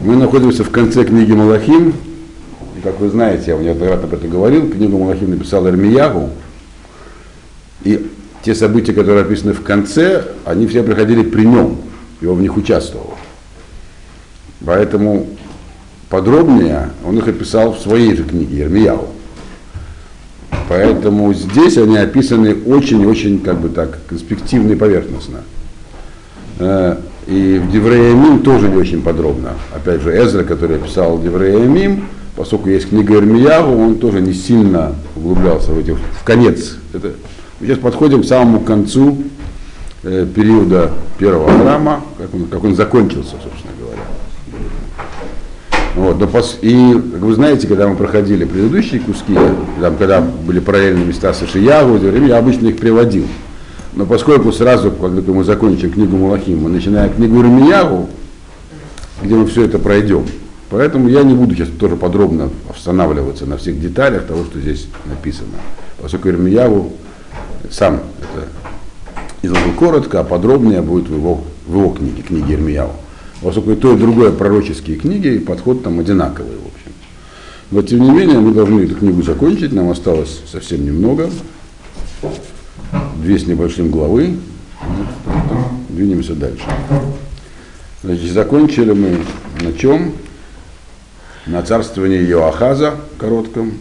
Мы находимся в конце книги Малахим. И, как вы знаете, я неоднократно об этом говорил, книгу Малахим написал Эрмиягу. И те события, которые описаны в конце, они все проходили при нем, и он в них участвовал. Поэтому подробнее он их описал в своей же книге Ермияву. Поэтому здесь они описаны очень-очень, как бы так, конспективно и поверхностно. И в Девреямим тоже не очень подробно. Опять же, Эзра, который описал Девреямим, поскольку есть книга Ирмиягу, он тоже не сильно углублялся в эти, в конец. Это, мы сейчас подходим к самому концу э, периода первого храма, как он, как он закончился, собственно говоря. Вот, но пос, и, как вы знаете, когда мы проходили предыдущие куски, там, когда были параллельные места с Ишиягу, я обычно их приводил. Но поскольку сразу, когда мы закончим книгу Малахим, мы начинаем книгу Рамиягу, где мы все это пройдем. Поэтому я не буду сейчас тоже подробно останавливаться на всех деталях того, что здесь написано. Поскольку Ирмияву сам это изложил коротко, а подробнее будет в его, в его книге, книге Ирмияву. Поскольку и то, и другое пророческие книги, и подход там одинаковый, в общем. Но тем не менее, мы должны эту книгу закончить, нам осталось совсем немного две с небольшим главы. Двинемся дальше. Значит, закончили мы на чем? На царствовании Йоахаза коротком.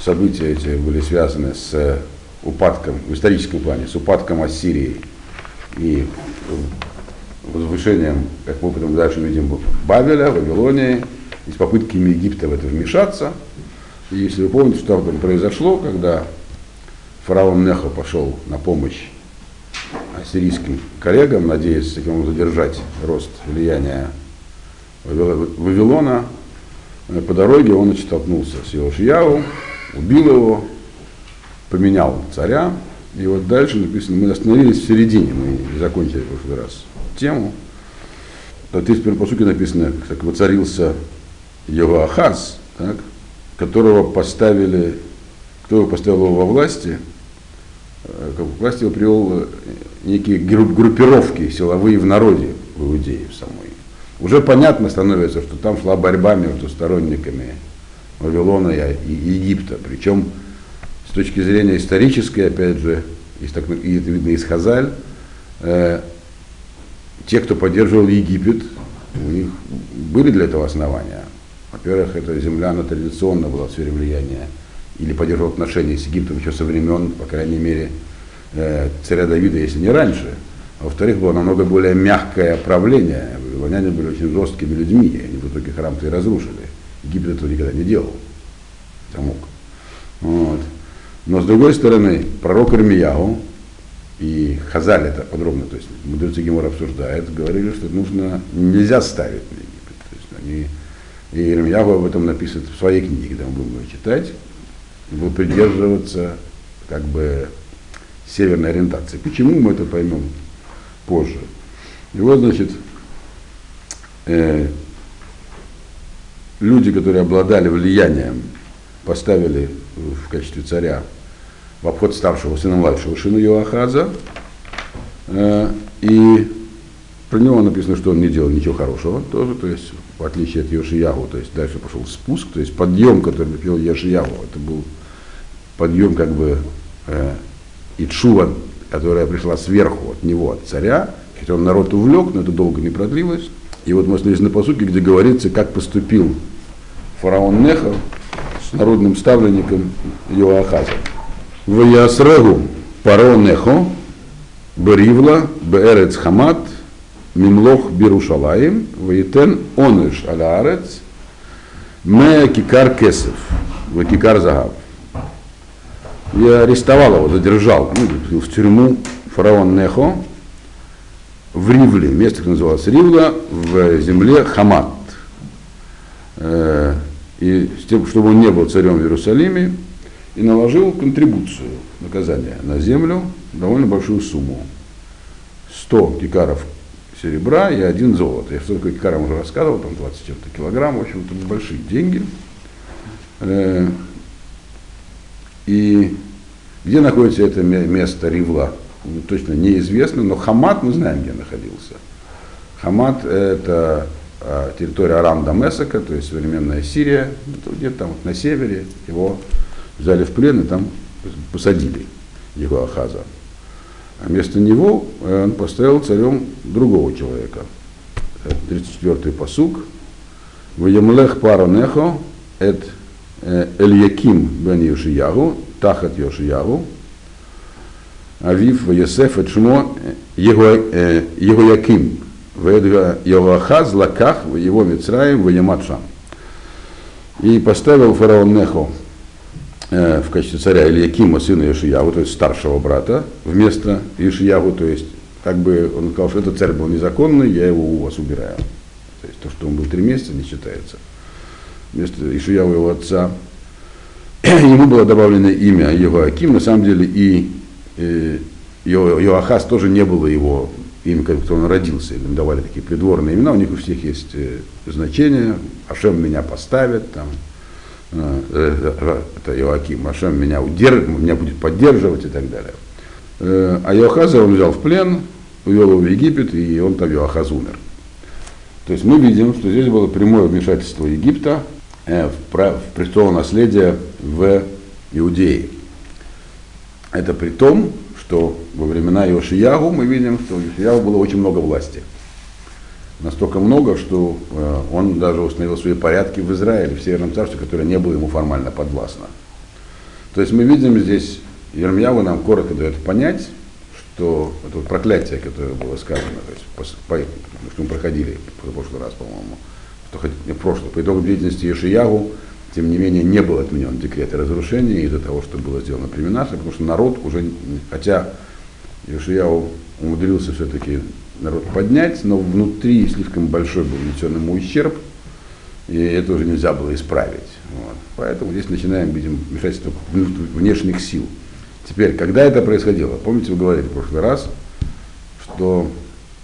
События эти были связаны с упадком, в историческом плане, с упадком Ассирии и возвышением, как мы потом дальше видим, Бавеля, Вавилонии, и с попытками Египта в это вмешаться. И если вы помните, что там произошло, когда фараон Нехо пошел на помощь ассирийским коллегам, надеясь таким задержать рост влияния Вавилона. По дороге он значит, столкнулся с Иошияу, убил его, поменял царя. И вот дальше написано, мы остановились в середине, мы закончили в прошлый раз тему. В 31 посуке написано, как воцарился Йоахаз, так, которого поставили, кто его поставил его во власти, Э, к власти его привел э, некие группировки силовые в народе, в Иудее в самой. Уже понятно становится, что там шла борьба между сторонниками Вавилона и Египта. Причем с точки зрения исторической, опять же, так, это видно из Хазаль, э, те, кто поддерживал Египет, у них были для этого основания. Во-первых, эта земля, она традиционно была в сфере влияния или поддерживал отношения с Египтом еще со времен, по крайней мере, э, царя Давида, если не раньше. А во-вторых, было намного более мягкое правление. Вавилоняне были очень жесткими людьми, и они в итоге храм-то и разрушили. Египет этого никогда не делал. Замок. Вот. Но с другой стороны, пророк Ирмияу и Хазаль это подробно, то есть мудрецы Гемора обсуждают, говорили, что нужно, нельзя ставить на Египет. То есть они, и Ирмияу об этом написано в своей книге, когда мы будем ее читать, будет придерживаться как бы северной ориентации. Почему мы это поймем позже? И вот, значит, э, люди, которые обладали влиянием, поставили в качестве царя в обход старшего сына младшего сына Йоахаза, э, и про него написано, что он не делал ничего хорошего тоже, то есть в отличие от Йошиягу, то есть дальше пошел спуск, то есть подъем, который пил Йошиягу, это был подъем как бы э, Итшува, которая пришла сверху от него, от царя, хотя он народ увлек, но это долго не продлилось. И вот мы остановились на посуке, где говорится, как поступил фараон Нехо с народным ставленником Йоахаза. В Ясрегу паро Нехо, Беривла, Беэрец Хамат, Мимлох Бирушалаим, Ваитен Оныш Алярец, Ме Кикар Кесев, Вакикар Загав. Я арестовал его, задержал ну, в тюрьму фараон Нехо в Ривле, место, как называлось Ривла, в земле Хамат. Э, и с тем, чтобы он не был царем в Иерусалиме, и наложил контрибуцию, наказания на землю, довольно большую сумму. 100 кикаров серебра и один золото. Я что такое кикарам уже рассказывал, там 20 чем-то килограмм, в общем, это большие деньги. Э, и где находится это место Ривла, точно неизвестно, но Хамат мы знаем, где находился. Хамат это а, территория Арам Дамесака, то есть современная Сирия, где-то там вот на севере, его взяли в плен и там посадили его Ахаза. А вместо него э, он поставил царем другого человека. 34-й посук. Ваемлех паронехо эт э, Эльяким бен Йошиягу, тахат Йошиягу, Авив Йосеф эт Шмо Егояким, Йоахаз лаках его Мицраем в Яматшам. И поставил фараон Нехо э, в качестве царя Ильякима, сына Ишиягу, то есть старшего брата, вместо Ишиягу, то есть как бы он сказал, что этот царь был незаконный, я его у вас убираю. То есть то, что он был три месяца, не считается. Вместо Ишиягу его отца. Ему было добавлено имя его Аким, на самом деле и, и Йоахаз тоже не было его имя, как он родился, им давали такие придворные имена, у них у всех есть э, значения, Ашем меня поставит, там, э, э, это Иоаким, Ашем меня, удерж... меня будет поддерживать и так далее. А Иохаза он взял в плен, увел его в Египет, и он там Иохаз умер. То есть мы видим, что здесь было прямое вмешательство Египта в престол наследия в Иудее. Это при том, что во времена Йошиягу мы видим, что у Йошиягу было очень много власти. Настолько много, что э, он даже установил свои порядки в Израиле, в Северном царстве, которое не было ему формально подвластно. То есть мы видим здесь, Ермьяву нам коротко дает понять, что это вот проклятие, которое было сказано, то есть что мы проходили в прошлый раз, по-моему, что, не в прошлый, по итогам деятельности Ешиягу, тем не менее, не был отменен декрет о разрушении из-за того, что было сделано при Минаше, потому что народ уже, хотя Ишияу умудрился все-таки народ поднять, но внутри слишком большой был внесен ему ущерб, и это уже нельзя было исправить. Вот. Поэтому здесь начинаем видим вмешательство внешних сил. Теперь, когда это происходило? Помните, вы говорили в прошлый раз, что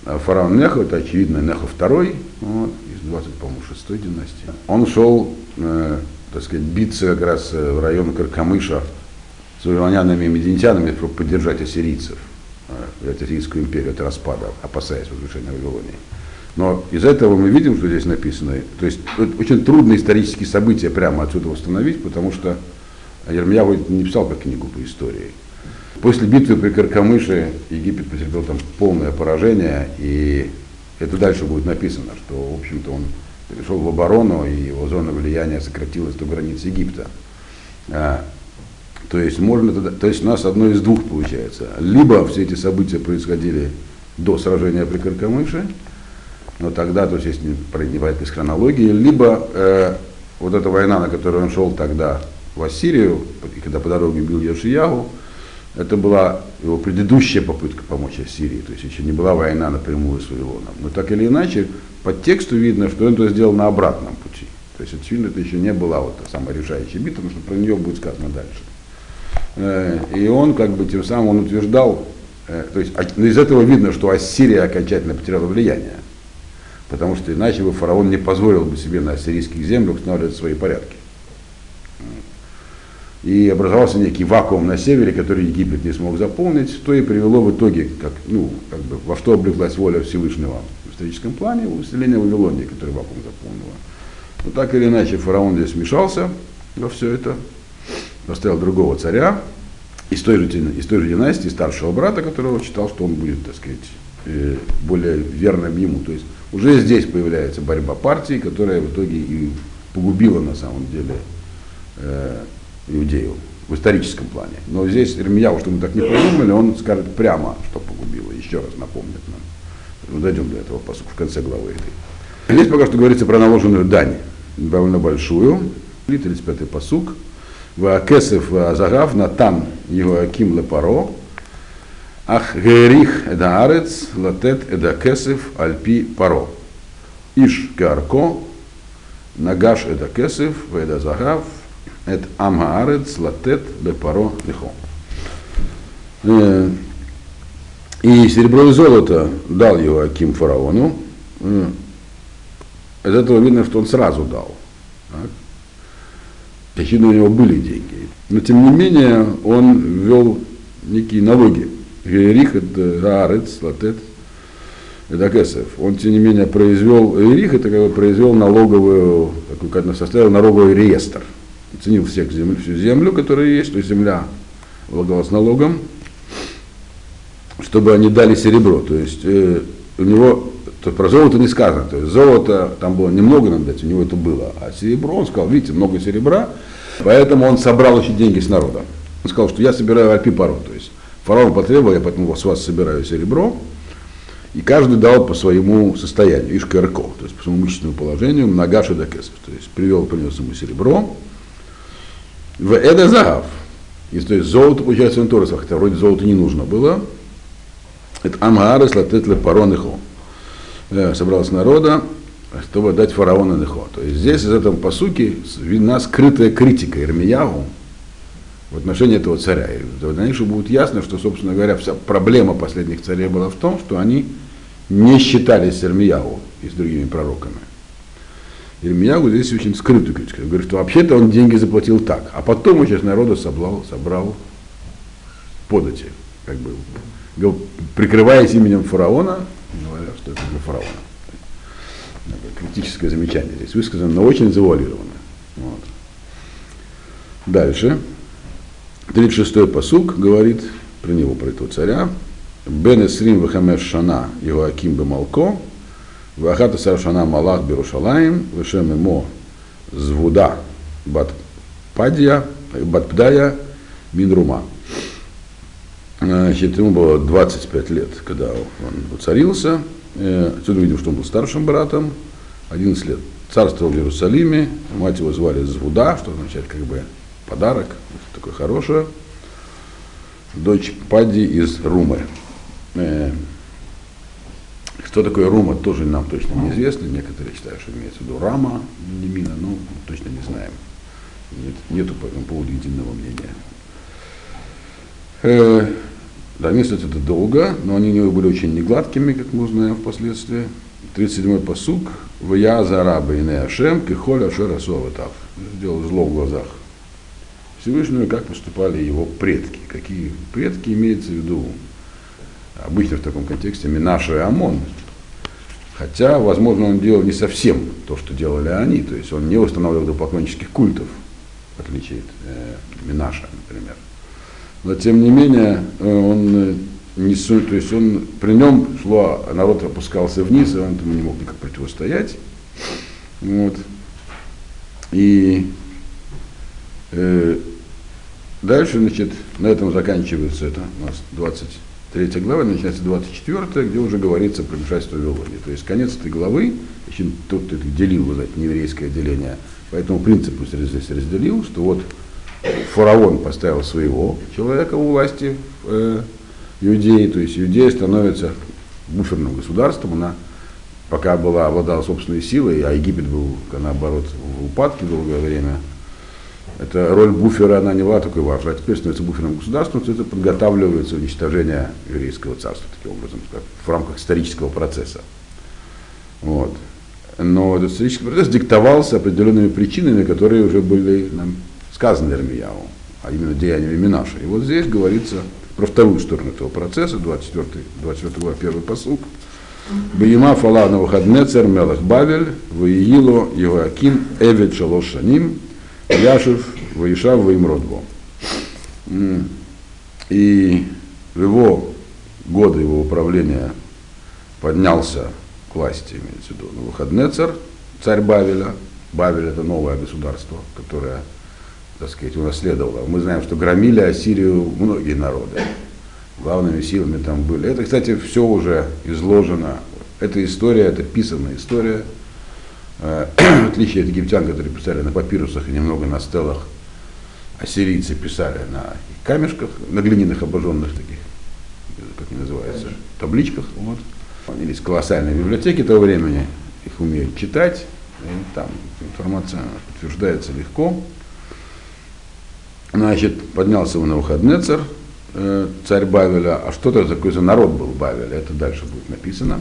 фараон Нехо, это очевидно Нехо II, вот, из 20, по-моему, 6 династии, он шел э, так сказать, биться как раз э, в район Каркамыша с вавилонянами и мединитянами, чтобы поддержать ассирийцев, взять э, империю от распада, опасаясь возвышения Вавилонии. Но из этого мы видим, что здесь написано, то есть очень трудно исторические события прямо отсюда восстановить, потому что Ермьяву не писал как книгу по истории. После битвы при Каркамыше Египет потерпел там полное поражение, и это дальше будет написано, что, в общем-то, он перешел в оборону, и его зона влияния сократилась до границ Египта. То есть можно тогда, то есть у нас одно из двух получается. Либо все эти события происходили до сражения при Каркамыше, но тогда, то есть если не из хронологии, либо э, вот эта война, на которую он шел тогда в Ассирию, когда по дороге бил Яшиягу, это была его предыдущая попытка помочь Ассирии, то есть еще не была война напрямую с Вавилоном. Но так или иначе, по тексту видно, что он это сделал на обратном пути. То есть, очевидно, это еще не была вот та самая решающая битва, потому что про нее будет сказано дальше. Э, и он, как бы, тем самым он утверждал, э, то есть, а, из этого видно, что Ассирия окончательно потеряла влияние. Потому что иначе бы фараон не позволил бы себе на ассирийских землях устанавливать свои порядки. И образовался некий вакуум на севере, который Египет не смог заполнить, что и привело в итоге, как, ну, как бы, во что облеклась воля Всевышнего историческом плане усиление Вавилонии, которое вакуум заполнило. Но так или иначе фараон здесь вмешался во все это, поставил другого царя из той же, из той же династии, старшего брата, которого считал, что он будет, так сказать, э, более верным ему. То есть уже здесь появляется борьба партии, которая в итоге и погубила на самом деле э, Иудею в историческом плане. Но здесь Ирмияу, что мы так не подумали, он скажет прямо, что погубило, еще раз напомнит нам. Мы дойдем до этого посука в конце главы этой. Здесь пока что говорится про наложенную дань, довольно большую. 35-й посук. Ваакесев Загав Натан его Аким Лепаро. Ах герих эдаарец латет эдакесев альпи паро. Иш гарко нагаш эдакесев ведазагав эт амаарец латет лепаро лихо. И серебро и золото дал его Аким фараону. Из этого видно, что он сразу дал. Так. Очевидно, у него были деньги. Но тем не менее, он ввел некие налоги. Герих, это Аарец, Латет. Эдакесов, он, тем не менее, произвел, Ирих это как бы произвел налоговую, такой, составил налоговый реестр. Оценил всех землю, всю землю, которая есть, то есть земля влагалась налогом, чтобы они дали серебро. То есть э, у него, то про золото не сказано, то есть золото там было немного надо дать, у него это было, а серебро, он сказал, видите, много серебра, поэтому он собрал еще деньги с народа. Он сказал, что я собираю альпи пару, то есть фараон потребовал, я поэтому с вас собираю серебро, и каждый дал по своему состоянию, ишкарко, то есть по своему имущественному положению, многаши дакесов, то есть привел, принес ему серебро, в эда загав, и, то есть золото, получается, тоже, хотя вроде золота не нужно было, это амгаарес латетле паронихо, э, собралось народа, чтобы дать фараона Нехо. То есть здесь из этого посуки видна скрытая критика Ирмиягу в отношении этого царя. И в дальнейшем будет ясно, что, собственно говоря, вся проблема последних царей была в том, что они не считались с Ирмиягу и с другими пророками. Ирмиягу здесь очень скрытую критику. Говорит, что вообще-то он деньги заплатил так, а потом он сейчас народу собрал, собрал подати, как бы, прикрываясь именем фараона, что это для фараона. Критическое замечание здесь высказано, но очень завуалировано. Вот. Дальше. 36-й посук говорит про него, про этого царя. Бен Эсрим Вахамеш Шана Иоаким Бемалко, Вахата Саршана Малах Берушалаем, Вешем Имо Звуда Бат Падья, Батпдая Минрума. Значит, ему было 25 лет, когда он воцарился. Э, отсюда видим, что он был старшим братом. 11 лет царствовал в Иерусалиме. Мать его звали Звуда, что означает как бы подарок, такое хорошее. Дочь Пади из Румы. Э, что такое Рума, тоже нам точно неизвестно. Некоторые считают, что имеется в виду Рама, не Мина, но точно не знаем. Нет, нету по этому поводу единого мнения. Да, месяц это долго, но они у него были очень негладкими, как мы узнаем впоследствии. 37-й посук. Вая за раба и Ашем, кихоля ашера суаватав. Сделал зло в глазах Всевышнего, как поступали его предки. Какие предки имеется в виду? Обычно в таком контексте Минаша и Амон. Хотя, возможно, он делал не совсем то, что делали они. То есть он не устанавливал идолопоклоннических культов, в отличие от э, Минаша, например но тем не менее э, он э, не то есть он при нем шло, а народ опускался вниз, и он этому не мог никак противостоять. Вот. И э, дальше, значит, на этом заканчивается это у нас 23 глава, начинается 24, где уже говорится про вмешательство Вавилонии. То есть конец этой главы, еще тут это делил, вы знаете, нееврейское деление, по этому принципу здесь разделил, что вот фараон поставил своего человека у власти э, Иудеи, то есть Иудея становится буферным государством, она пока была, обладала собственной силой, а Египет был, наоборот, в упадке долгое время, эта роль буфера, она не была такой важной, а теперь становится буферным государством, то это подготавливается уничтожение еврейского царства, таким образом, в рамках исторического процесса. Вот. Но этот исторический процесс диктовался определенными причинами, которые уже были нам сказано Ирмияу, а именно деяниями Минаша. И вот здесь говорится про вторую сторону этого процесса, 24, 24 глава, первый посук. Бейма фала на выходне царь Мелах Бавель, Ваиило Еваким Эвид Шалош Шаним, Яшев Ваишав Ваимродбо. И в его годы его управления поднялся к власти, имеется в виду, на выходне царь, царь Бавеля. Бавель это новое государство, которое так сказать, унаследовала. Мы знаем, что громили Ассирию многие народы. Главными силами там были. Это, кстати, все уже изложено. Эта история, это писанная история. Э, в отличие от египтян, которые писали на папирусах и немного на стелах, ассирийцы писали на камешках, на глиняных обожженных таких, как они называются, табличках. Вот. Они есть колоссальные библиотеки того времени, их умеют читать, и там информация подтверждается легко. Значит, поднялся его на выходнецер, э, царь Бавеля. А что это такое за народ был Бавеля? Это дальше будет написано.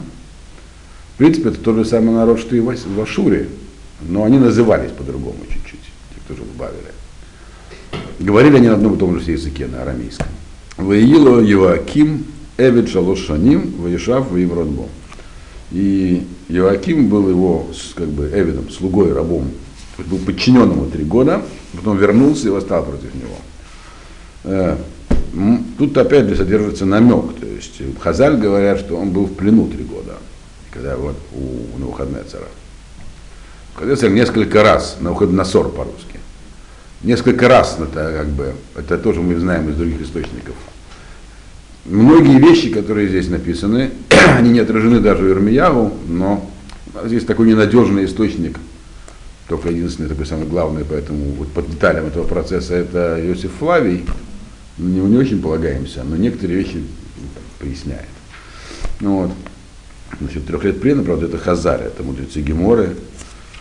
В принципе, это тот же самый народ, что и в Ашуре, но они назывались по-другому чуть-чуть, те, кто жил в Бавеле. Говорили они на одном и том же языке, на арамейском. Ваило Еваким Эвид Шалош Шаним Ваишав Ваимронбо. И Иоаким был его как бы эвидом, слугой, рабом. Был подчинен ему три года, потом вернулся и восстал против него. Э, тут опять же содержится намек. То есть Хазаль говорят, что он был в плену три года, когда вот у Навуходнецера. Навуходнецер несколько раз, Навуходносор по-русски, несколько раз, это как бы, это тоже мы знаем из других источников, Многие вещи, которые здесь написаны, они не отражены даже в Ирмияву, но здесь такой ненадежный источник, только единственный такой самый главный, поэтому вот по деталям этого процесса это Иосиф Флавий, мы не, не очень полагаемся, но некоторые вещи поясняет. Ну, вот. Значит, трех лет плена, правда, это Хазар, это мудрецы Геморы,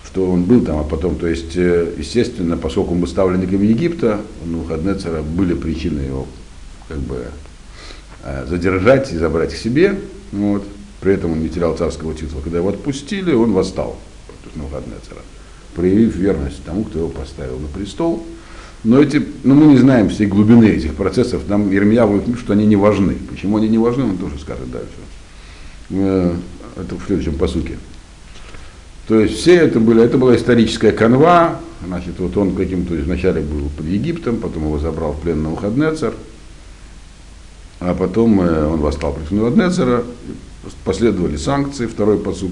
что он был там, а потом, то есть, э, естественно, поскольку он был ставленником Египта, ну, Хаднецера были причины его как бы Э, задержать и забрать к себе. Вот. При этом он не терял царского титула. Когда его отпустили, он восстал против Навуходнецера, проявив верность тому, кто его поставил на престол. Но эти, ну, мы не знаем всей глубины этих процессов. Нам Ермия говорит, что они не важны. Почему они не важны, он тоже скажет дальше. Э, это в следующем посуке. То есть все это были, это была историческая канва, значит, вот он каким-то вначале был под Египтом, потом его забрал в плен на Навуходнецер, а потом э, он восстал против Навуходнецера, последовали санкции, второй посук.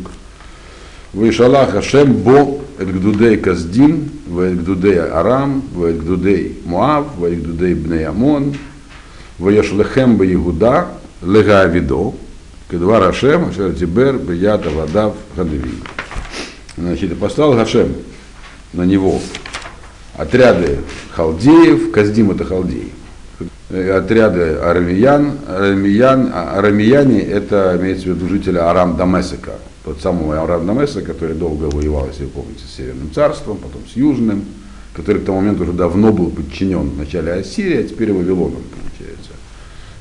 Вышалах Хашем Бо Эльгдудей Каздин, Вэльгдудей Арам, Вэльгдудей Муав, Вэльгдудей Бней Амон, Ваяшлехем Иегуда, Лега Авидо, Кедвар Хашем, Ашер Тибер, Бията Вадав Хадви. Значит, послал Хашем на него отряды халдеев, Каздим это халдеи, отряды арамиян. Арамиян, а, арамияне это имеется в виду жители Арам Дамесика. Тот самый Арам Дамесик, который долго воевал, если вы помните, с Северным царством, потом с Южным, который к тому моменту уже давно был подчинен вначале Ассирии, а теперь Вавилоном, получается.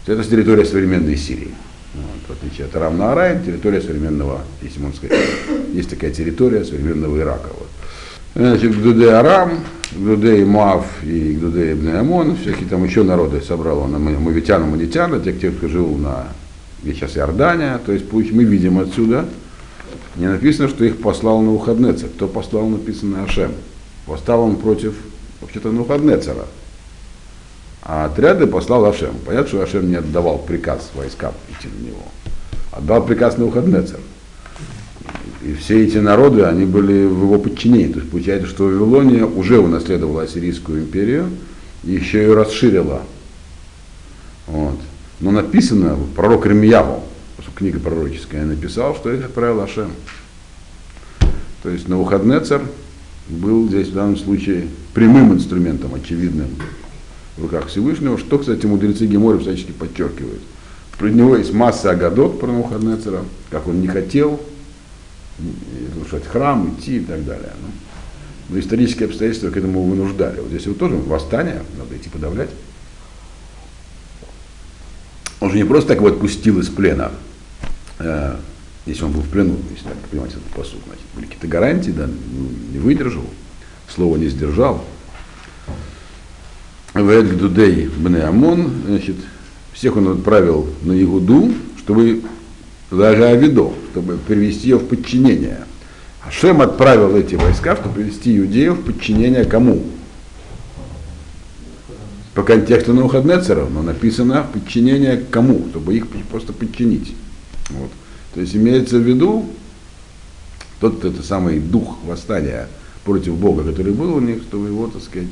Это территория современной Сирии. Вот, в отличие от Арам Наарайн, территория современного, если можно сказать, есть такая территория современного Ирака. Вот. Значит, Гдуде Арам, Гдуде Муав и Гдуде Ибн Амон, всякие там еще народы собрал он, мавитян, амунитян, те, кто жил на, где сейчас Иордания, то есть мы видим отсюда, не написано, что их послал на Ухаднецер. Кто послал, написано Ашем. Восстал он против, вообще-то, на Ухаднецера. А отряды послал Ашем. Понятно, что Ашем не отдавал приказ войскам идти на него. Отдал приказ на Ухаднецер. И все эти народы, они были в его подчинении. То есть получается, что Вавилония уже унаследовала Ассирийскую империю и еще ее расширила. Вот. Но написано, пророк Ремьяву, книга пророческая, написал, что их отправил Ашем. То есть Навуходнецер был здесь в данном случае прямым инструментом, очевидным в руках Всевышнего, что, кстати, мудрецы Гемори всячески подчеркивают. Про него есть масса агадот про Навуходнецера, как он не хотел, разрушать храм, идти и так далее. Ну, но исторические обстоятельства к этому вынуждали. Вот здесь вот тоже восстание, надо идти подавлять. Он же не просто так его отпустил из плена, если он был в плену, если так понимать этот посуд, значит, были какие-то гарантии, да, ну, не выдержал, слово не сдержал. Вэд Гдудей Бне Амон, значит, всех он отправил на Игуду, чтобы даже Авидо, чтобы привести ее в подчинение. Ашем отправил эти войска, чтобы привести иудеев в подчинение кому? По контексту Навуходнецера, но написано подчинение кому, чтобы их просто подчинить. Вот. То есть имеется в виду тот это самый дух восстания против Бога, который был у них, чтобы его, так сказать,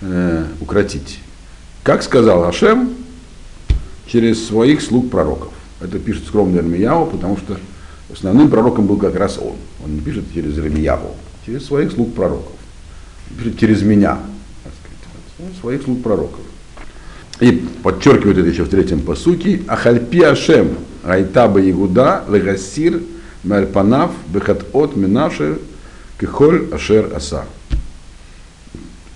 э, укротить. Как сказал Ашем, через своих слуг пророков. Это пишет скромный Ирмияу, потому что основным пророком был как раз он. Он не пишет через Ирмияу, через своих слуг пророков. Пишет через меня, так сказать, своих слуг пророков. И подчеркивает это еще в третьем посуке. Ахальпи Ашем, Айтаба Игуда, Легасир, Мальпанав, Бехат от Минаши, Кихоль Ашер Аса.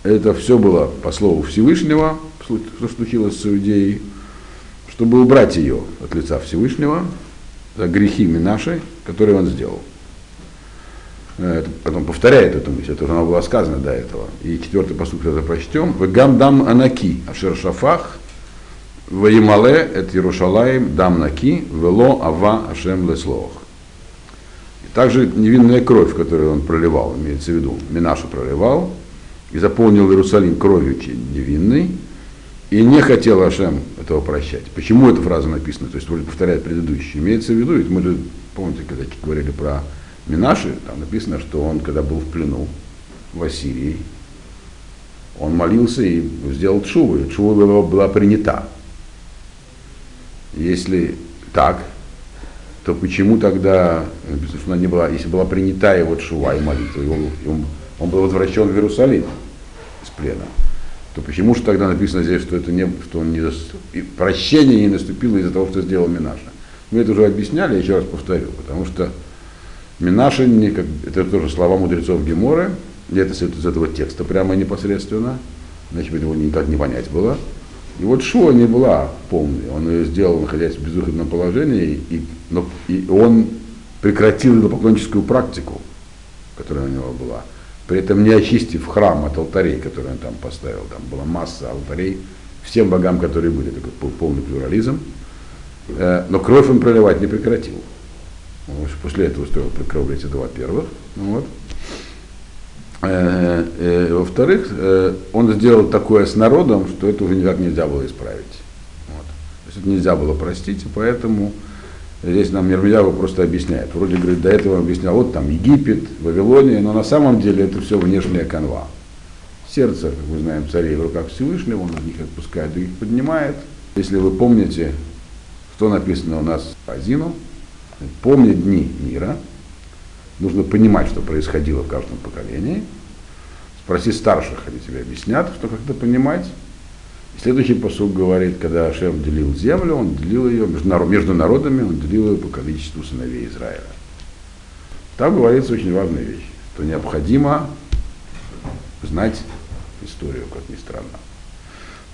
Это все было по слову Всевышнего, что случилось с Иудеей чтобы убрать ее от лица Всевышнего за грехи наши, которые он сделал. Это потом повторяет эту мысль, это она была сказано до этого. И четвертый посуд это прочтем. В гамдам анаки, ашер шафах, в Ямале, это Иерушалаем, дам наки, вело ава ашем леслох. Также невинная кровь, которую он проливал, имеется в виду, Минаша проливал, и заполнил Иерусалим кровью невинной, и не хотел Ашем этого прощать. Почему эта фраза написана? То есть вроде повторяет предыдущую. Имеется в виду, ведь мы же, помните, когда говорили про Минаши, там написано, что он, когда был в плену в Ассирии, он молился и сделал чуву, и чува была, была принята. Если так, то почему тогда, она не была, если была принята его чува и молитва, и он, и он, он был возвращен в Иерусалим из плена, то почему же тогда написано здесь, что это не, что он не, прощение не наступило из-за того, что сделал Минаша? Мы это уже объясняли, я еще раз повторю, потому что Как, это тоже слова мудрецов Гемора, и это из этого текста прямо непосредственно, бы его никак не понять было. И вот Шуа не была полной, он ее сделал, находясь в безвыходном положении, и, но, и он прекратил идолопоклонническую практику, которая у него была, при этом не очистив храм от алтарей, которые он там поставил. Там была масса алтарей всем богам, которые были, такой полный плюрализм. Э, но кровь он проливать не прекратил. После этого устроил кровлить, это во-первых. Ну вот. Э, э, во-вторых, э, он сделал такое с народом, что это уже никак нельзя было исправить. Вот. То есть это нельзя было простить, и поэтому здесь нам Мирмияву просто объясняет. Вроде говорит, до этого объяснял, вот там Египет, Вавилония, но на самом деле это все внешняя канва. Сердце, как мы знаем, царей в руках Всевышнего, он их отпускает и их поднимает. Если вы помните, что написано у нас по Азину, помни дни мира, Нужно понимать, что происходило в каждом поколении. Спроси старших, они тебе объяснят, что как это понимать. Следующий посуд говорит, когда Ашем делил землю, он делил ее между народами, он делил ее по количеству сыновей Израиля. Там говорится очень важная вещь, что необходимо знать историю, как ни странно.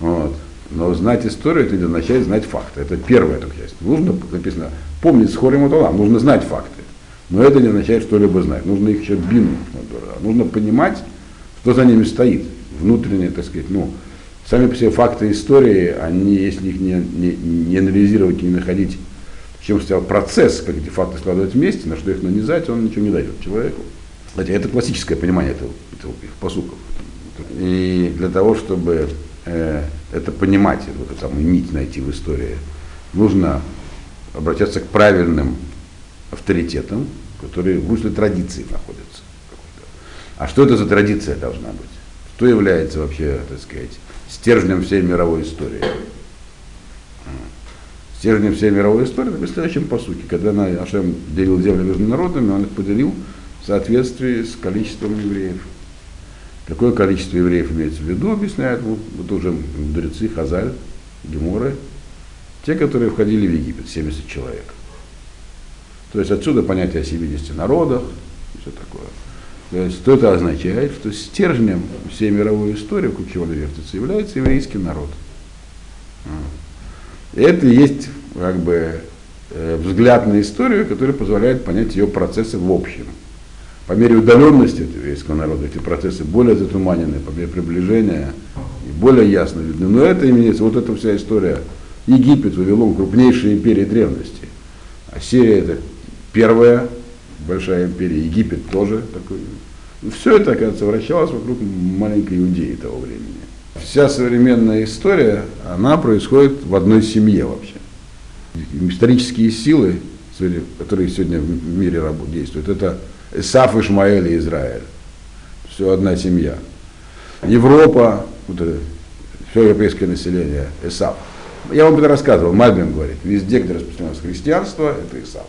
Вот. Но знать историю, это не означает знать факты. Это первая только часть. Нужно, написано, помнить с хорем нужно знать факты. Но это не означает что-либо знать. Нужно их еще бину. Нужно понимать, что за ними стоит. Внутреннее, так сказать, ну, сами по себе факты истории, они, если их не, не, не анализировать, не находить, в чем стоял процесс, как эти факты складывать вместе, на что их нанизать, он ничего не дает человеку. Хотя это классическое понимание этого, этого посуков. И для того, чтобы это понимать, вот эту самую нить найти в истории, нужно обращаться к правильным авторитетам, которые в русле традиции находятся. А что это за традиция должна быть? Что является вообще, так сказать, стержнем всей мировой истории? Стержнем всей мировой истории в следующем посуке. Когда Ашем делил землю между народами, он их поделил в соответствии с количеством евреев. Какое количество евреев имеется в виду, объясняют вот, вот уже мудрецы, Хазаль, Геморы, те, которые входили в Египет, 70 человек. То есть отсюда понятие о 70 народах и все такое. То есть что это означает, что стержнем всей мировой истории, она вертится, является еврейский народ. И это и есть как бы э, взгляд на историю, который позволяет понять ее процессы в общем. По мере удаленности от еврейского народа эти процессы более затуманены, по мере приближения и более ясно видны. Но это имеется, вот эта вся история Египет, Вавилон, крупнейшие империи древности. А Сирия это первая большая империя, Египет тоже такой. Все это, оказывается, вращалось вокруг маленькой Иудеи того времени. Вся современная история, она происходит в одной семье вообще. Исторические силы, которые сегодня в мире действуют, это Исаф, Ишмаэль и Израиль. Все одна семья. Европа, вот все европейское население, Исаф. Я вам это рассказывал, Мальбин говорит, везде, где распространялось христианство, это Исаф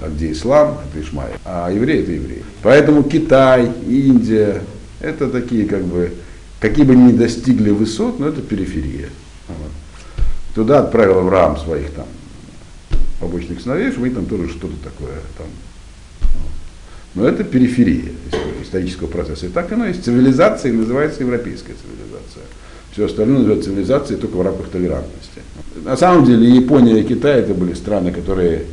а где ислам, это Ишмаил, а евреи это евреи. Поэтому Китай, Индия, это такие как бы, какие бы ни достигли высот, но это периферия. Вот. Туда отправил Авраам своих там побочных сыновей, чтобы они там тоже что-то такое там. Но это периферия исторического процесса. И так оно есть. Цивилизация называется европейская цивилизация. Все остальное называется цивилизацией только в рамках толерантности. На самом деле Япония и Китай это были страны, которые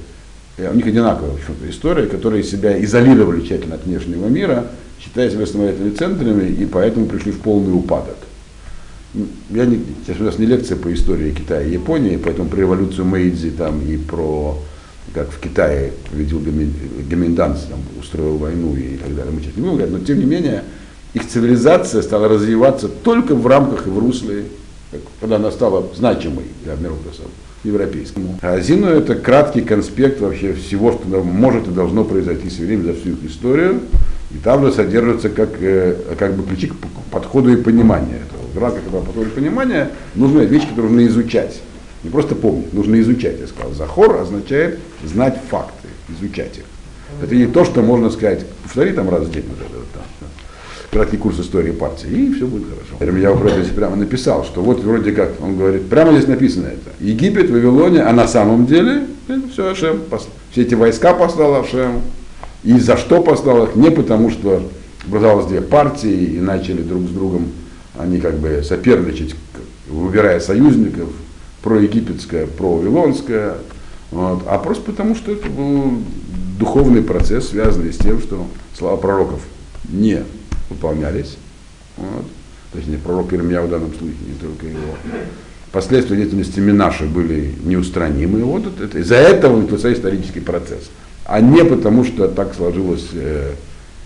у них одинаковая, в общем-то, история, которые себя изолировали тщательно от внешнего мира, считая себя самостоятельными центрами, и поэтому пришли в полный упадок. Я не, сейчас у нас не лекция по истории Китая и Японии, поэтому про революцию Мэйдзи там, и про как в Китае победил Гоминданс, там, устроил войну и так далее, мы сейчас не будем говорить, но тем не менее их цивилизация стала развиваться только в рамках и в русле, когда она стала значимой для мирового европейскому. А Зину это краткий конспект вообще всего, что может и должно произойти с евреями за всю их историю. И там же содержатся как, э, как бы ключи к подходу и пониманию этого. В рамках этого подхода и понимания нужны вещи, которые нужно изучать. Не просто помнить, нужно изучать, я сказал. Захор означает знать факты, изучать их. Это не то, что можно сказать, повтори там раз в день вот это там краткий курс истории партии, и все будет хорошо. Я про здесь прямо написал, что вот вроде как, он говорит, прямо здесь написано это. Египет, Вавилония, а на самом деле это все Ашем, все эти войска послал Ашем. И за что послал их? Не потому, что образовалось две партии и начали друг с другом они как бы соперничать, выбирая союзников, про-египетское, про-вавилонское, вот, а просто потому, что это был духовный процесс, связанный с тем, что слова пророков не выполнялись. Вот. Точнее, пророк Ирмия в данном случае, не только его. Последствия деятельности Минаши были неустранимы. Вот это, из-за этого начался исторический процесс. А не потому, что так сложилось. Э,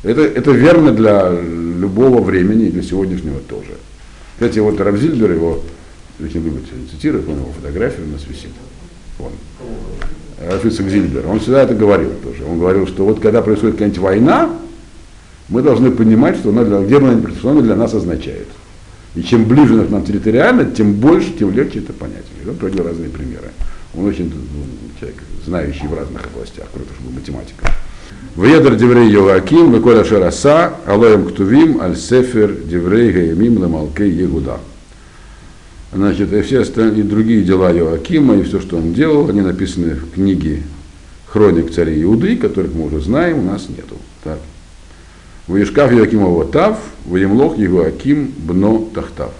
это, это верно для любого времени и для сегодняшнего тоже. Кстати, вот Равзильбер его очень любит цитировать, он его фотографию у нас висит. Вон. Рафицак Зильбер. Он всегда это говорил тоже. Он говорил, что вот когда происходит какая-нибудь война, мы должны понимать, что она для, она, что она для нас означает. И чем ближе она к нам территориально, тем больше, тем легче это понять. И он приводил разные примеры. Он очень ну, человек, знающий в разных областях, круто, что был математиком. Ведер деврей Йоаким, Веколя Шараса, Алоем Ктувим, Аль-Сефер, Деврей Гаямим, Ламалкей Егуда. Значит, и все остальные и другие дела Йоакима, и все, что он делал, они написаны в книге Хроник царей Иуды, которых мы уже знаем, у нас нету. Так. Ваишкав Якимова Тав, Ваемлох Аким Бно Тахтав.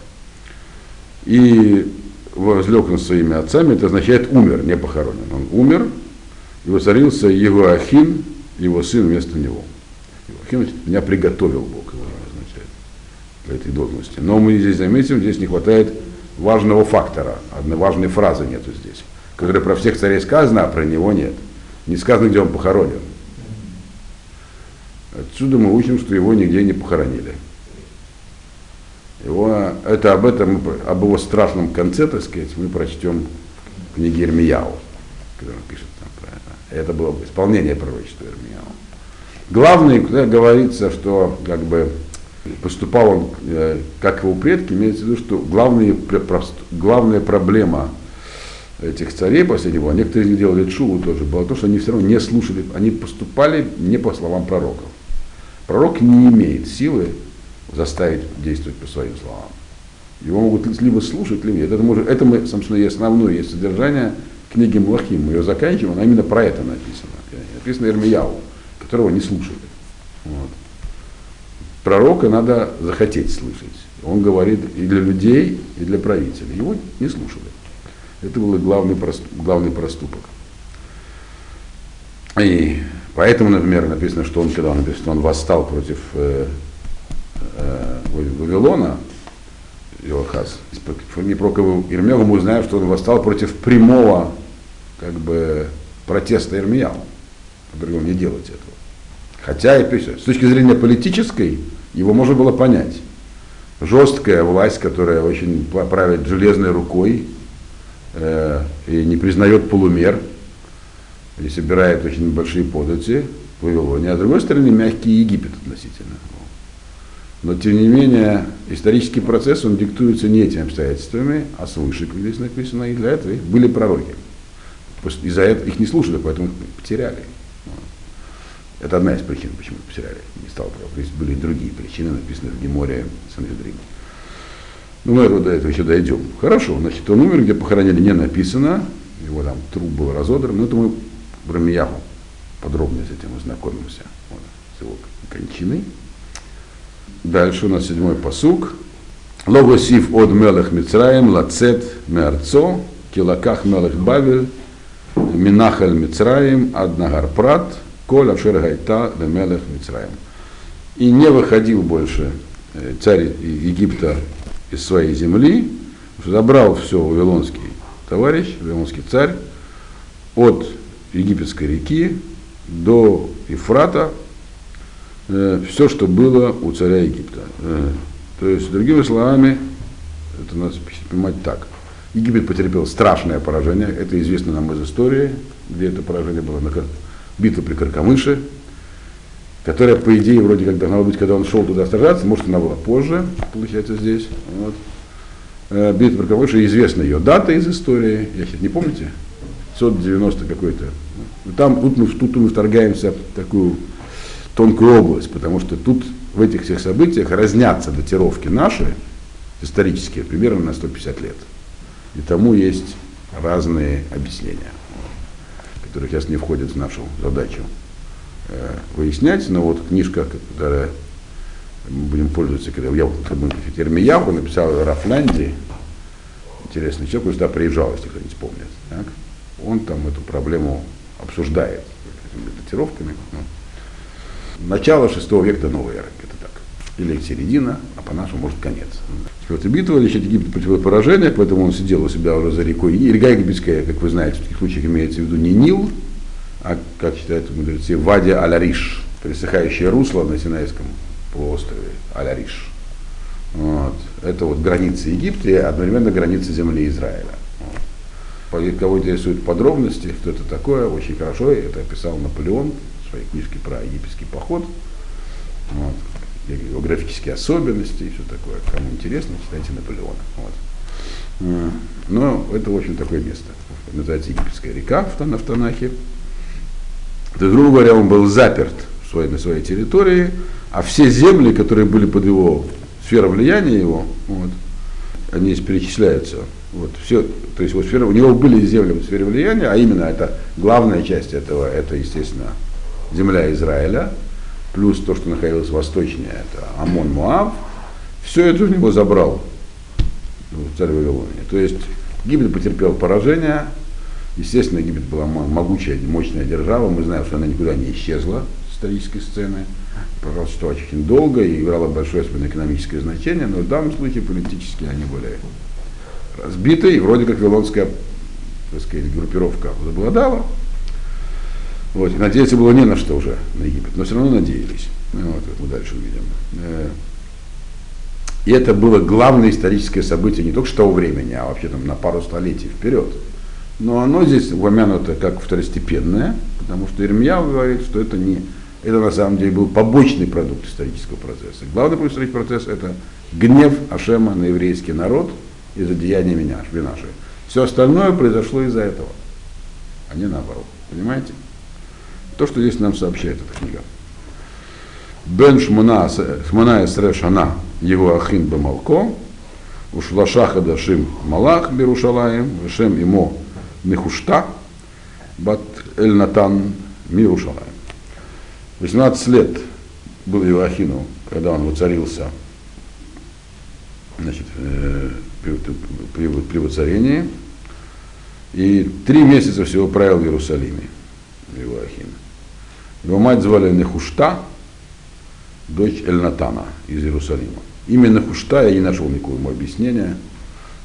И возлег над своими отцами, это означает умер, не похоронен. Он умер, и воцарился его его сын вместо него. Ахин, меня приготовил Бог, его означает, для этой должности. Но мы здесь заметим, здесь не хватает важного фактора, одной важной фразы нету здесь, которая про всех царей сказана, а про него нет. Не сказано, где он похоронен. Отсюда мы учим, что его нигде не похоронили. Его, это об этом, об его страшном конце, так сказать, мы прочтем в книге Ирмияу, когда он пишет там про это. Это было исполнение пророчества Ирмияу. Главное, когда говорится, что как бы поступал он, э, как его предки, имеется в виду, что главные, главная проблема этих царей последнего, а некоторые из них делали шуву тоже, было то, что они все равно не слушали, они поступали не по словам пророков. Пророк не имеет силы заставить действовать по своим словам. Его могут либо слушать, либо нет. Это, может, это мы, собственно, и основное есть содержание книги Млахим. Мы ее заканчиваем, она именно про это написано. Написано Ирмияу, которого не слушали. Вот. Пророка надо захотеть слышать. Он говорит и для людей, и для правителей. Его не слушали. Это был главный, главный проступок. И Поэтому, например, написано, что он, когда он написано, он восстал против э, э, Вавилона, Иохаз, не про Ирмегу мы узнаем, что он восстал против прямого как бы, протеста Ирмияу. По-другому не делать этого. Хотя, и с точки зрения политической, его можно было понять. Жесткая власть, которая очень правит железной рукой э, и не признает полумер, и собирает очень большие подати Вавилоне, а с другой стороны мягкий Египет относительно. Но тем не менее исторический процесс, он диктуется не этими обстоятельствами, а свыше, как здесь написано, и для этого были пророки. Из-за этого их не слушали, поэтому их потеряли. Это одна из причин, почему потеряли. Не стал. То есть были другие причины, написанные в Геморе Санхедрине. Ну, мы до этого еще дойдем. Хорошо, значит, он умер, где похоронили, не написано, его там труп был разодран, но это мы в Рамияху подробнее с этим ознакомимся, вот, с его кончиной. Дальше у нас седьмой посук. Логосив от мелех Мицраем, лацет меарцо, килаках мелех Бавель, минахаль Мицраем, аднагар прат, коль ашер гайта мелех Мицраем. И не выходил больше э, царь Египта из своей земли, забрал все вавилонский товарищ, вавилонский царь, от египетской реки до Ефрата э, все, что было у царя Египта. Э, то есть, другими словами, это надо понимать так. Египет потерпел страшное поражение, это известно нам из истории, где это поражение было, битва при Каркамыше, которая, по идее, вроде как должна быть, когда он шел туда сражаться, может, она была позже, получается, здесь. Вот. Э, битва при Каркамыше, известна ее дата из истории, я не помните, 590 какой-то. Там, тут мы, тут мы вторгаемся в такую тонкую область, потому что тут в этих всех событиях разнятся датировки наши, исторические, примерно на 150 лет. И тому есть разные объяснения, которые сейчас не входят в нашу задачу э, выяснять. Но вот книжка, которая мы будем пользоваться, когда я Термияху написал Рафлянди, интересный человек, он сюда приезжал, если кто-нибудь помнит. Так? Он там эту проблему обсуждает датировками. Ну. Начало шестого века до новой эры, это. Или середина, а по-нашему, может, конец. Эта битва лечит Египет против поражения, поэтому он сидел у себя уже за рекой. И река Египетская, как вы знаете, в таких случаях имеется в виду не Нил, а, как считают мудрецы, Вади Аляриш, пересыхающее русло на Синайском полуострове Аляриш. Вот. Это вот границы Египта и одновременно границы земли Израиля. Вот. Кого интересуют подробности, что это такое, очень хорошо, это описал Наполеон в своей книжке про египетский поход. Вот географические особенности и все такое. Кому интересно, читайте Наполеона. Вот. Но это, общем, такое место. Называется Египетская река в, Танахе. То есть, грубо говоря, он был заперт в своей, на своей территории, а все земли, которые были под его сферой влияния его, вот, они перечисляются. Вот, все, то есть вот сфера, у него были земли в сфере влияния, а именно это главная часть этого, это, естественно, земля Израиля, плюс то, что находилось восточнее, это Амон Муав, все это у него забрал. Царь Вавилония. То есть Египет потерпел поражение, естественно, Египет была могучая, мощная держава, мы знаем, что она никуда не исчезла с исторической сцены, пожалуйста, очень долго и играла большое особенно экономическое значение, но в данном случае политически они были разбиты, и вроде как Вавилонская так сказать, группировка возобладала, вот, и надеяться было не на что уже на Египет, но все равно надеялись. Ну, вот, мы дальше увидим. Э, и это было главное историческое событие не только что того времени, а вообще там на пару столетий вперед. Но оно здесь упомянуто как второстепенное, потому что Ирмья говорит, что это не это на самом деле был побочный продукт исторического процесса. Главный продукт исторического процесса это гнев Ашема на еврейский народ из-за деяния меня, наши. Все остальное произошло из-за этого, а не наоборот. Понимаете? То, что здесь нам сообщает эта книга. Бен Шмана Эсрешана его Ахин Бамалко, Ушлашаха Дашим Малах Берушалаем, Вешем ему Нехушта, Бат Эль Натан Мирушалаем. 18 лет был Иоахину, когда он воцарился значит, э, при, при, при воцарении, и три месяца всего правил в Иерусалиме Иоахин. Его мать звали Нехушта, дочь Эльнатана из Иерусалима. Именно Хушта я не нашел никакого объяснения.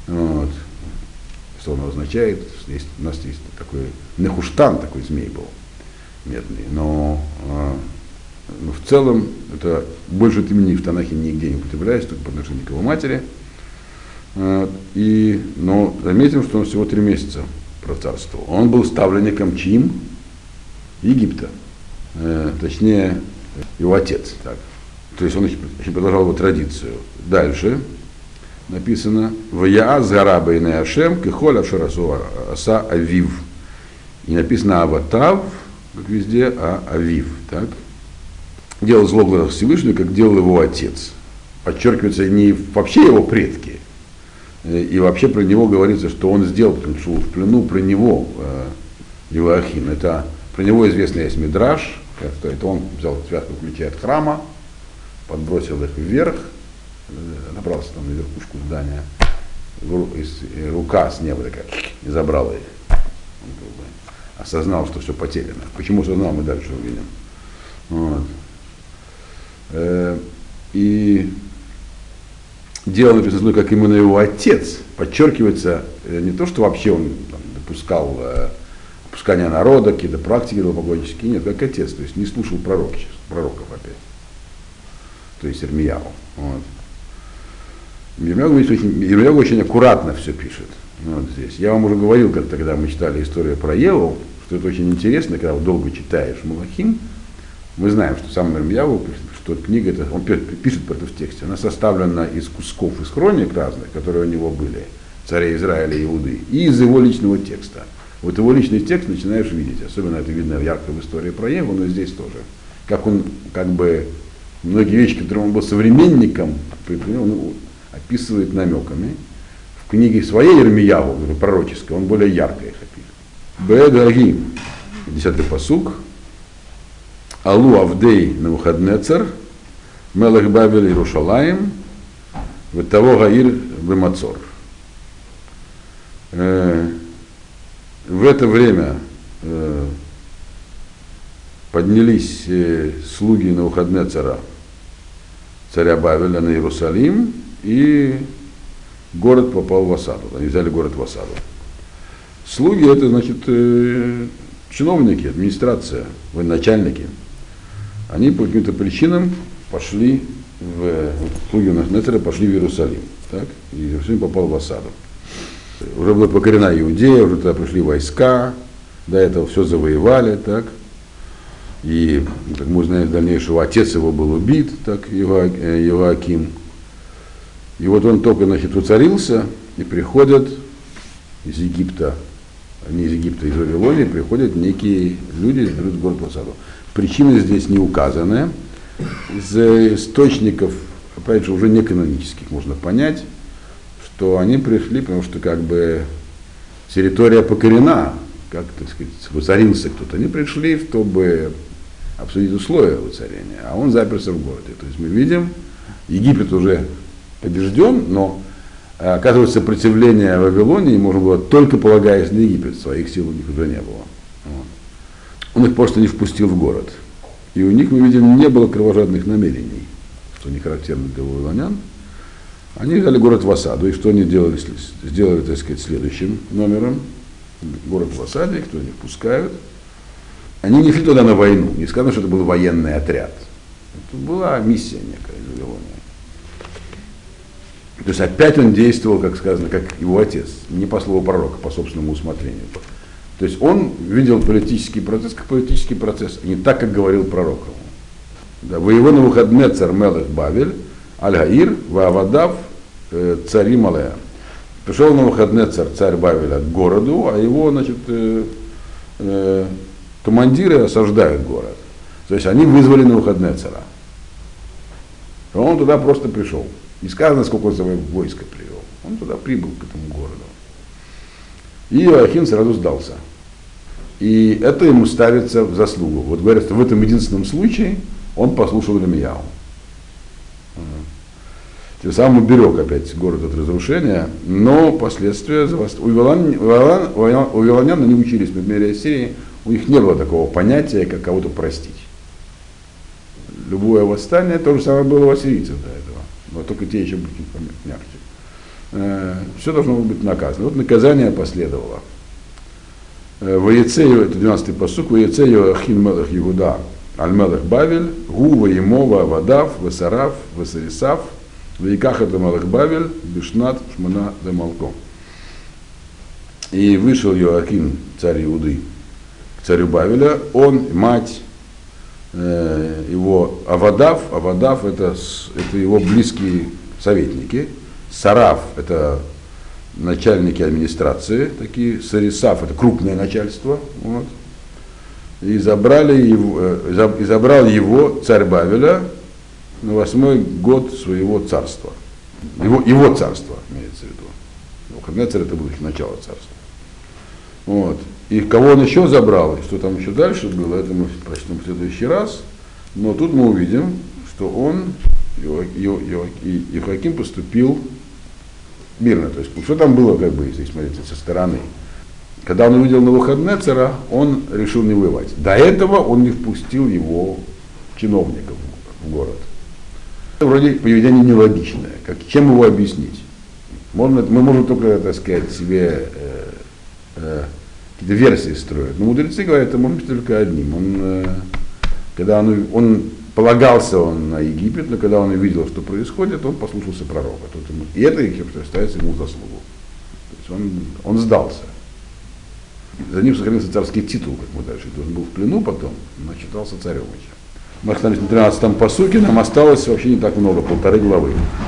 Вот. Что оно означает? Есть, у нас есть такой Нехуштан, такой змей был медный. Но, но в целом это больше от имени в Танахе нигде не употребляется, только по отношению к его матери. И, но заметим, что он всего три месяца процарствовал. Он был ставленником чьим? Египта э, точнее его отец. Так. То есть он еще, продолжал его традицию. Дальше написано в Яаз Гараба и Ашем Кихоля Шарасу Аса Авив. И написано Аватав, как везде, а Авив. Так? Делал зло в глазах Всевышнего, как делал его отец. Подчеркивается не вообще его предки, э, и вообще про него говорится, что он сделал в плену про него, э, Ахин. Это про него известно есть Мидраш, что это он взял связку ключей от храма, подбросил их вверх, э, набрался там на верхушку здания, и рука с неба такая, и забрала их. Он как бы осознал, что все потеряно. Почему осознал, мы дальше увидим. Вот. Э, и дело написано, как именно его отец, подчеркивается э, не то, что вообще он там, допускал опускания народа, какие-то практики идолопоклоннические. Нет, как отец, то есть не слушал пророков, пророков опять. То есть Ирмияу. Вот. Ирмияу очень, аккуратно все пишет. Вот здесь. Я вам уже говорил, как тогда мы читали историю про Еву, что это очень интересно, когда долго читаешь Малахим, мы знаем, что сам пишет, что книга, это, он пишет про это в тексте, она составлена из кусков из хроник разных, которые у него были, царей Израиля и Иуды, и из его личного текста. Вот его личный текст начинаешь видеть, особенно это видно ярко в истории про Еву, но здесь тоже. Как он, как бы, многие вещи, которые он был современником, он описывает намеками. В книге своей Ермияву, пророческой, он более ярко их описывает. Бедаги, десятый посук, Алу Авдей Навуходнецер, Мелах Бавель Иерушалаем, того Гаир Бемацор. Э, в это время э, поднялись э, слуги Навуходнецера, царя Бавеля на Иерусалим, и город попал в осаду. Они взяли город в осаду. Слуги это значит чиновники, администрация, военачальники они по каким-то причинам пошли в слуги Нецера пошли в Иерусалим. Так? И Иерусалим попал в осаду. Уже была покорена Иудея, уже туда пришли войска, до этого все завоевали, так. И, как мы знаем, дальнейшего отец его был убит, так, Иоаким. Э, и вот он только, значит, уцарился, и приходят из Египта, не из Египта, из Вавилонии, приходят некие люди, берут город в осаду. Причины здесь не указаны. Из источников, опять же, уже не канонических можно понять, что они пришли, потому что как бы территория покорена, как, так сказать, воцарился кто-то. Они пришли, чтобы обсудить условия воцарения, а он заперся в городе. То есть мы видим, Египет уже побежден, но э, оказывается сопротивление Вавилонии можно было только полагаясь на Египет, своих сил у них уже не было. Он их просто не впустил в город. И у них, мы видим, не было кровожадных намерений, что не характерно для вавилонян. Они взяли город в осаду, и что они делали, сделали, так сказать, следующим номером. Город в осаде, кто не впускают. Они не шли туда на войну, не сказано, что это был военный отряд. Это была миссия некая Вавилония. То есть опять он действовал, как сказано, как его отец, не по слову пророка, по собственному усмотрению. То есть он видел политический процесс как политический процесс, а не так, как говорил пророк. Да, на выходне царь Мелех Бавель, Аль-Гаир, Ваавадав, цари Малая. Пришел на выходне царь, царь Бавеля к городу, а его, значит, э, э, командиры осаждают город. То есть они вызвали на выходне царя. Он туда просто пришел. Не сказано, сколько он своего привел. Он туда прибыл к этому городу. И Иоахим сразу сдался. И это ему ставится в заслугу. Вот говорят, что в этом единственном случае он послушал Рамияу. Тем самым уберег опять город от разрушения, но последствия у вавилонян они учились в мире Сирии, у них не было такого понятия, как кого-то простить. Любое восстание, то же самое было у ассирийцев до этого, но только те еще были мягче. Э, все должно быть наказано. Вот наказание последовало. Э, Воецею, это 12-й посук, Воецею Ахин Мелах Иуда, Аль Мелах Бавель, Гу, Воемова, Вадав, Васарав, Васарисав, Ваиках это Мелах Бавель, Бишнат, Шмана, Демалком. И вышел Йоакин, царь Иуды, к царю Бавеля, он, мать, э, его Авадав, Авадав это, это его близкие советники, Сараф – это начальники администрации, такие, Сарисав – это крупное начальство. Вот. И, забрали его, э, и забрал его царь Бавеля на восьмой год своего царства. Его, его царство, имеется в виду. царь это было начало царства. Вот. И кого он еще забрал, и что там еще дальше было, это мы прочтем в следующий раз. Но тут мы увидим, что он, Иоаким поступил мирно. То есть, что там было, как бы, если смотреть со стороны. Когда он увидел на выходные цара, он решил не воевать. До этого он не впустил его чиновников в город. Вроде поведение нелогичное. Как, чем его объяснить? Можно, мы можем только, так сказать, себе э, э, какие-то версии строят. Но мудрецы говорят, это может быть только одним. Он, э, когда он, он полагался он на Египет, но когда он увидел, что происходит, он послушался пророка. Тут ему, и это ставится ему заслугу. То есть он, он сдался. За ним сохранился царский титул, как мы дальше. Он был в плену потом, но считался царем еще. Мы остановились на 13-м посуке, нам осталось вообще не так много, полторы главы.